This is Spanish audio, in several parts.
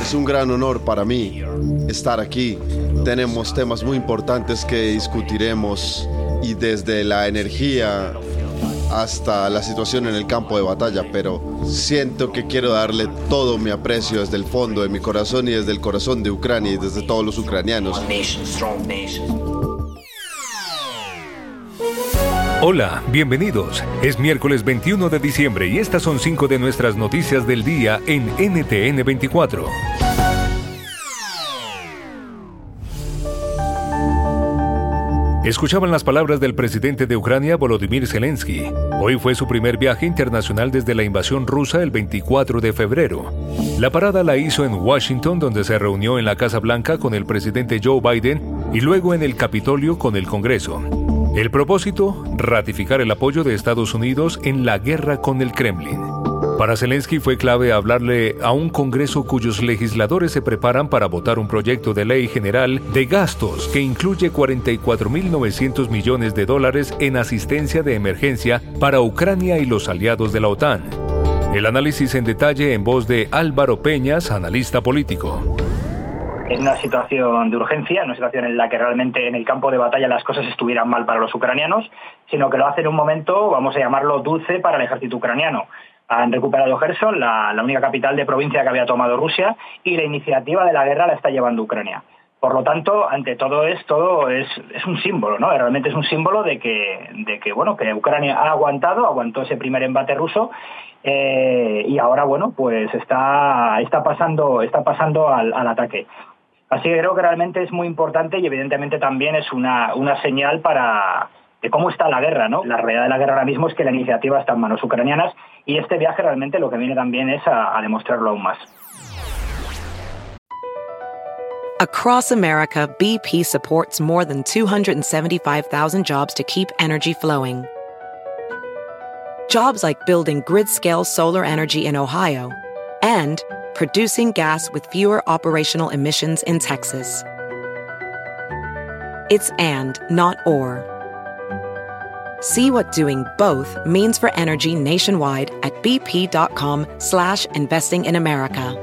Es un gran honor para mí estar aquí. Tenemos temas muy importantes que discutiremos y desde la energía hasta la situación en el campo de batalla, pero siento que quiero darle todo mi aprecio desde el fondo de mi corazón y desde el corazón de Ucrania y desde todos los ucranianos. Hola, bienvenidos. Es miércoles 21 de diciembre y estas son cinco de nuestras noticias del día en NTN 24. Escuchaban las palabras del presidente de Ucrania, Volodymyr Zelensky. Hoy fue su primer viaje internacional desde la invasión rusa el 24 de febrero. La parada la hizo en Washington, donde se reunió en la Casa Blanca con el presidente Joe Biden y luego en el Capitolio con el Congreso. El propósito, ratificar el apoyo de Estados Unidos en la guerra con el Kremlin. Para Zelensky fue clave hablarle a un Congreso cuyos legisladores se preparan para votar un proyecto de ley general de gastos que incluye 44.900 millones de dólares en asistencia de emergencia para Ucrania y los aliados de la OTAN. El análisis en detalle en voz de Álvaro Peñas, analista político en una situación de urgencia, en una situación en la que realmente en el campo de batalla las cosas estuvieran mal para los ucranianos, sino que lo hace en un momento, vamos a llamarlo dulce, para el ejército ucraniano han recuperado Gerson, la, única capital de provincia que había tomado Rusia, y la iniciativa de la guerra la está llevando Ucrania. Por lo tanto, ante todo esto es, un símbolo, ¿no? Realmente es un símbolo de que, Ucrania ha aguantado, aguantó ese primer embate ruso eh, y ahora, bueno, pues está, pasando, está pasando al, ataque. Así que creo que realmente es muy importante y evidentemente también es una, una señal para, de cómo está la guerra, ¿no? La realidad de la guerra ahora mismo es que la iniciativa está en manos ucranianas y este viaje realmente lo que viene también es a, a demostrarlo aún más. Across America, BP supports more than 275,000 jobs to keep energy flowing. Jobs like building grid-scale solar energy in Ohio and producing gas with fewer operational emissions in Texas. It's and, not or. See what doing both means for energy nationwide at bp.com slash investing in America.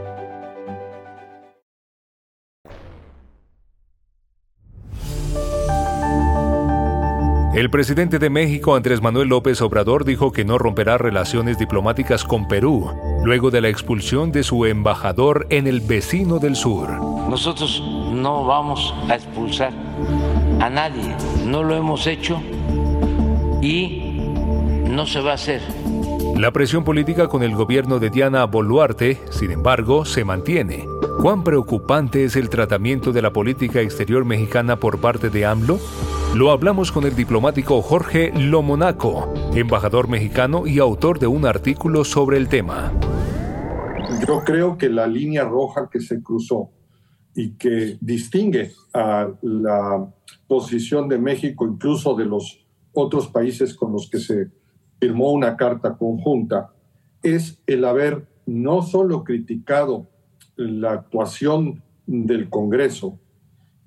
El presidente de México, Andrés Manuel López Obrador, dijo que no romperá relaciones diplomáticas con Perú, luego de la expulsión de su embajador en el vecino del sur. Nosotros no vamos a expulsar a nadie, no lo hemos hecho y no se va a hacer. La presión política con el gobierno de Diana Boluarte, sin embargo, se mantiene. ¿Cuán preocupante es el tratamiento de la política exterior mexicana por parte de AMLO? Lo hablamos con el diplomático Jorge Lomonaco, embajador mexicano y autor de un artículo sobre el tema. Yo creo que la línea roja que se cruzó y que distingue a la posición de México, incluso de los otros países con los que se firmó una carta conjunta, es el haber no solo criticado la actuación del Congreso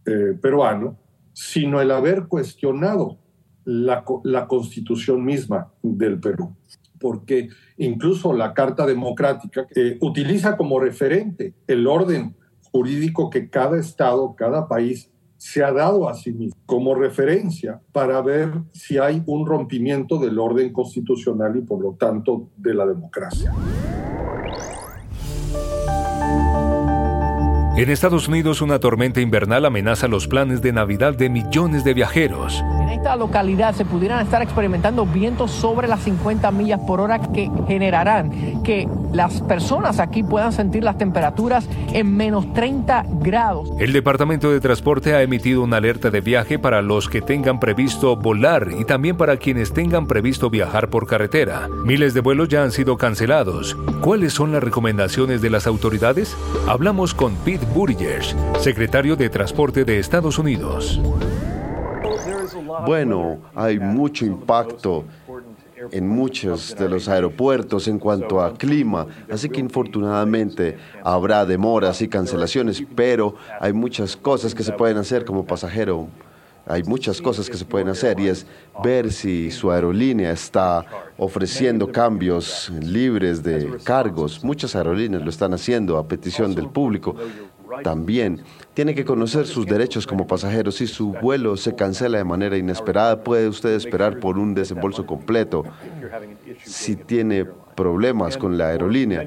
eh, peruano, sino el haber cuestionado la, la constitución misma del Perú porque incluso la Carta Democrática utiliza como referente el orden jurídico que cada Estado, cada país se ha dado a sí mismo como referencia para ver si hay un rompimiento del orden constitucional y por lo tanto de la democracia. En Estados Unidos, una tormenta invernal amenaza los planes de Navidad de millones de viajeros. En esta localidad se pudieran estar experimentando vientos sobre las 50 millas por hora que generarán que las personas aquí puedan sentir las temperaturas en menos 30 grados. El Departamento de Transporte ha emitido una alerta de viaje para los que tengan previsto volar y también para quienes tengan previsto viajar por carretera. Miles de vuelos ya han sido cancelados. ¿Cuáles son las recomendaciones de las autoridades? Hablamos con Pete Buttigieg, secretario de Transporte de Estados Unidos. Bueno, hay mucho impacto en muchos de los aeropuertos en cuanto a clima, así que infortunadamente habrá demoras y cancelaciones, pero hay muchas cosas que se pueden hacer como pasajero. Hay muchas cosas que se pueden hacer y es ver si su aerolínea está ofreciendo cambios libres de cargos. Muchas aerolíneas lo están haciendo a petición del público. También tiene que conocer sus derechos como pasajero. Si su vuelo se cancela de manera inesperada, puede usted esperar por un desembolso completo. Si tiene problemas con la aerolínea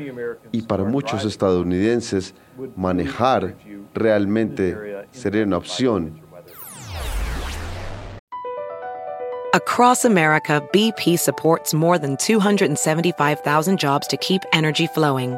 y para muchos estadounidenses manejar realmente sería una opción. Across America, BP supports more than 275,000 jobs to keep energy flowing.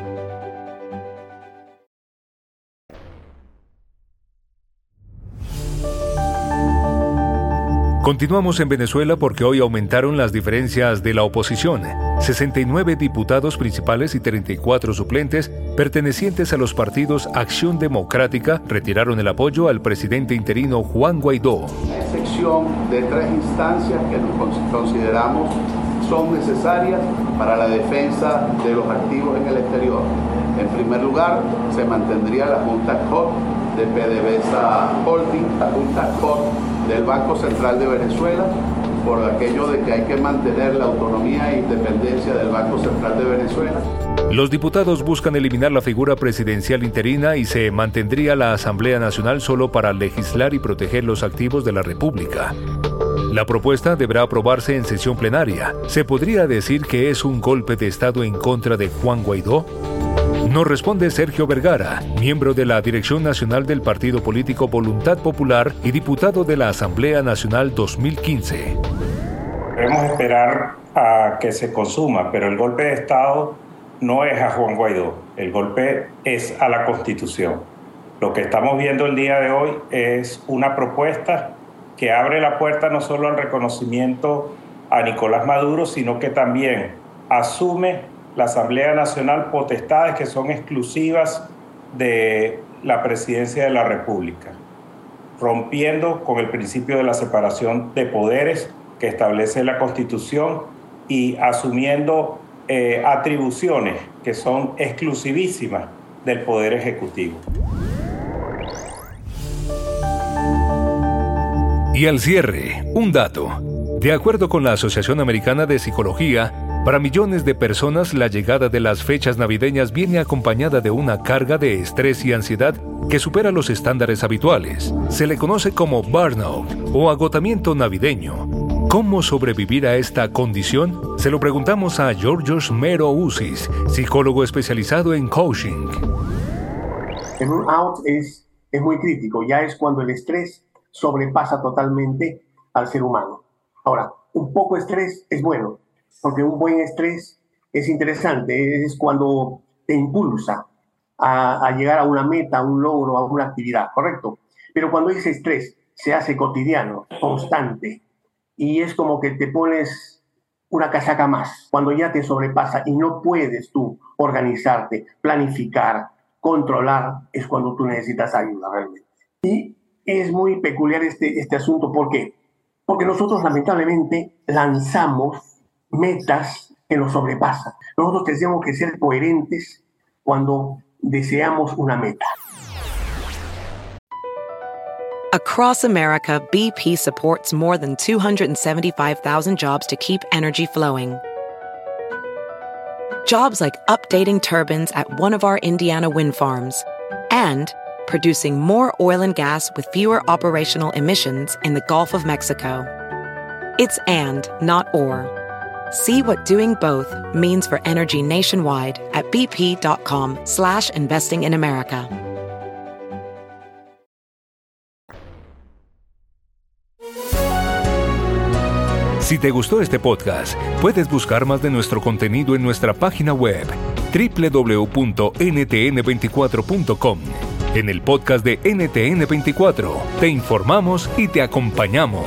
Continuamos en Venezuela porque hoy aumentaron las diferencias de la oposición. 69 diputados principales y 34 suplentes pertenecientes a los partidos Acción Democrática retiraron el apoyo al presidente interino Juan Guaidó. Excepción de tres instancias que consideramos son necesarias para la defensa de los activos en el exterior. En primer lugar, se mantendría la Junta COP de PDVSA Holding, la Junta COP del Banco Central de Venezuela por aquello de que hay que mantener la autonomía e independencia del Banco Central de Venezuela. Los diputados buscan eliminar la figura presidencial interina y se mantendría la Asamblea Nacional solo para legislar y proteger los activos de la República. La propuesta deberá aprobarse en sesión plenaria. ¿Se podría decir que es un golpe de Estado en contra de Juan Guaidó? Nos responde Sergio Vergara, miembro de la Dirección Nacional del Partido Político Voluntad Popular y diputado de la Asamblea Nacional 2015. Debemos esperar a que se consuma, pero el golpe de Estado no es a Juan Guaidó, el golpe es a la Constitución. Lo que estamos viendo el día de hoy es una propuesta que abre la puerta no solo al reconocimiento a Nicolás Maduro, sino que también asume la Asamblea Nacional potestades que son exclusivas de la presidencia de la República, rompiendo con el principio de la separación de poderes que establece la Constitución y asumiendo eh, atribuciones que son exclusivísimas del Poder Ejecutivo. Y al cierre, un dato. De acuerdo con la Asociación Americana de Psicología, para millones de personas la llegada de las fechas navideñas viene acompañada de una carga de estrés y ansiedad que supera los estándares habituales. Se le conoce como burnout o agotamiento navideño. ¿Cómo sobrevivir a esta condición? Se lo preguntamos a Georgios Mero Usis, psicólogo especializado en coaching. El burnout es, muy crítico, ya es cuando el estrés sobrepasa totalmente al ser humano. Ahora, un poco estrés es bueno, porque un buen estrés es interesante, es cuando te impulsa a, llegar a una meta, a un logro, a una actividad, ¿correcto? Pero cuando ese estrés se hace cotidiano, constante, y es como que te pones una casaca más, cuando ya te sobrepasa y no puedes tú organizarte, planificar, controlar, es cuando tú necesitas ayuda realmente. Y es muy peculiar este, este asunto, ¿por qué? Porque nosotros lamentablemente lanzamos metas que nos sobrepasan. Nosotros tenemos que ser coherentes cuando deseamos una meta. Across America, BP supports more than 275,000 jobs to keep energy flowing. Jobs like updating turbines at one of our Indiana wind farms and producing more oil and gas with fewer operational emissions in the Gulf of Mexico. It's and, not or. See what doing both means for energy nationwide at bp.com slash investing in America. Si te gustó este podcast, puedes buscar más de nuestro contenido en nuestra página web www.ntn24.com. En el podcast de NTN24 te informamos y te acompañamos.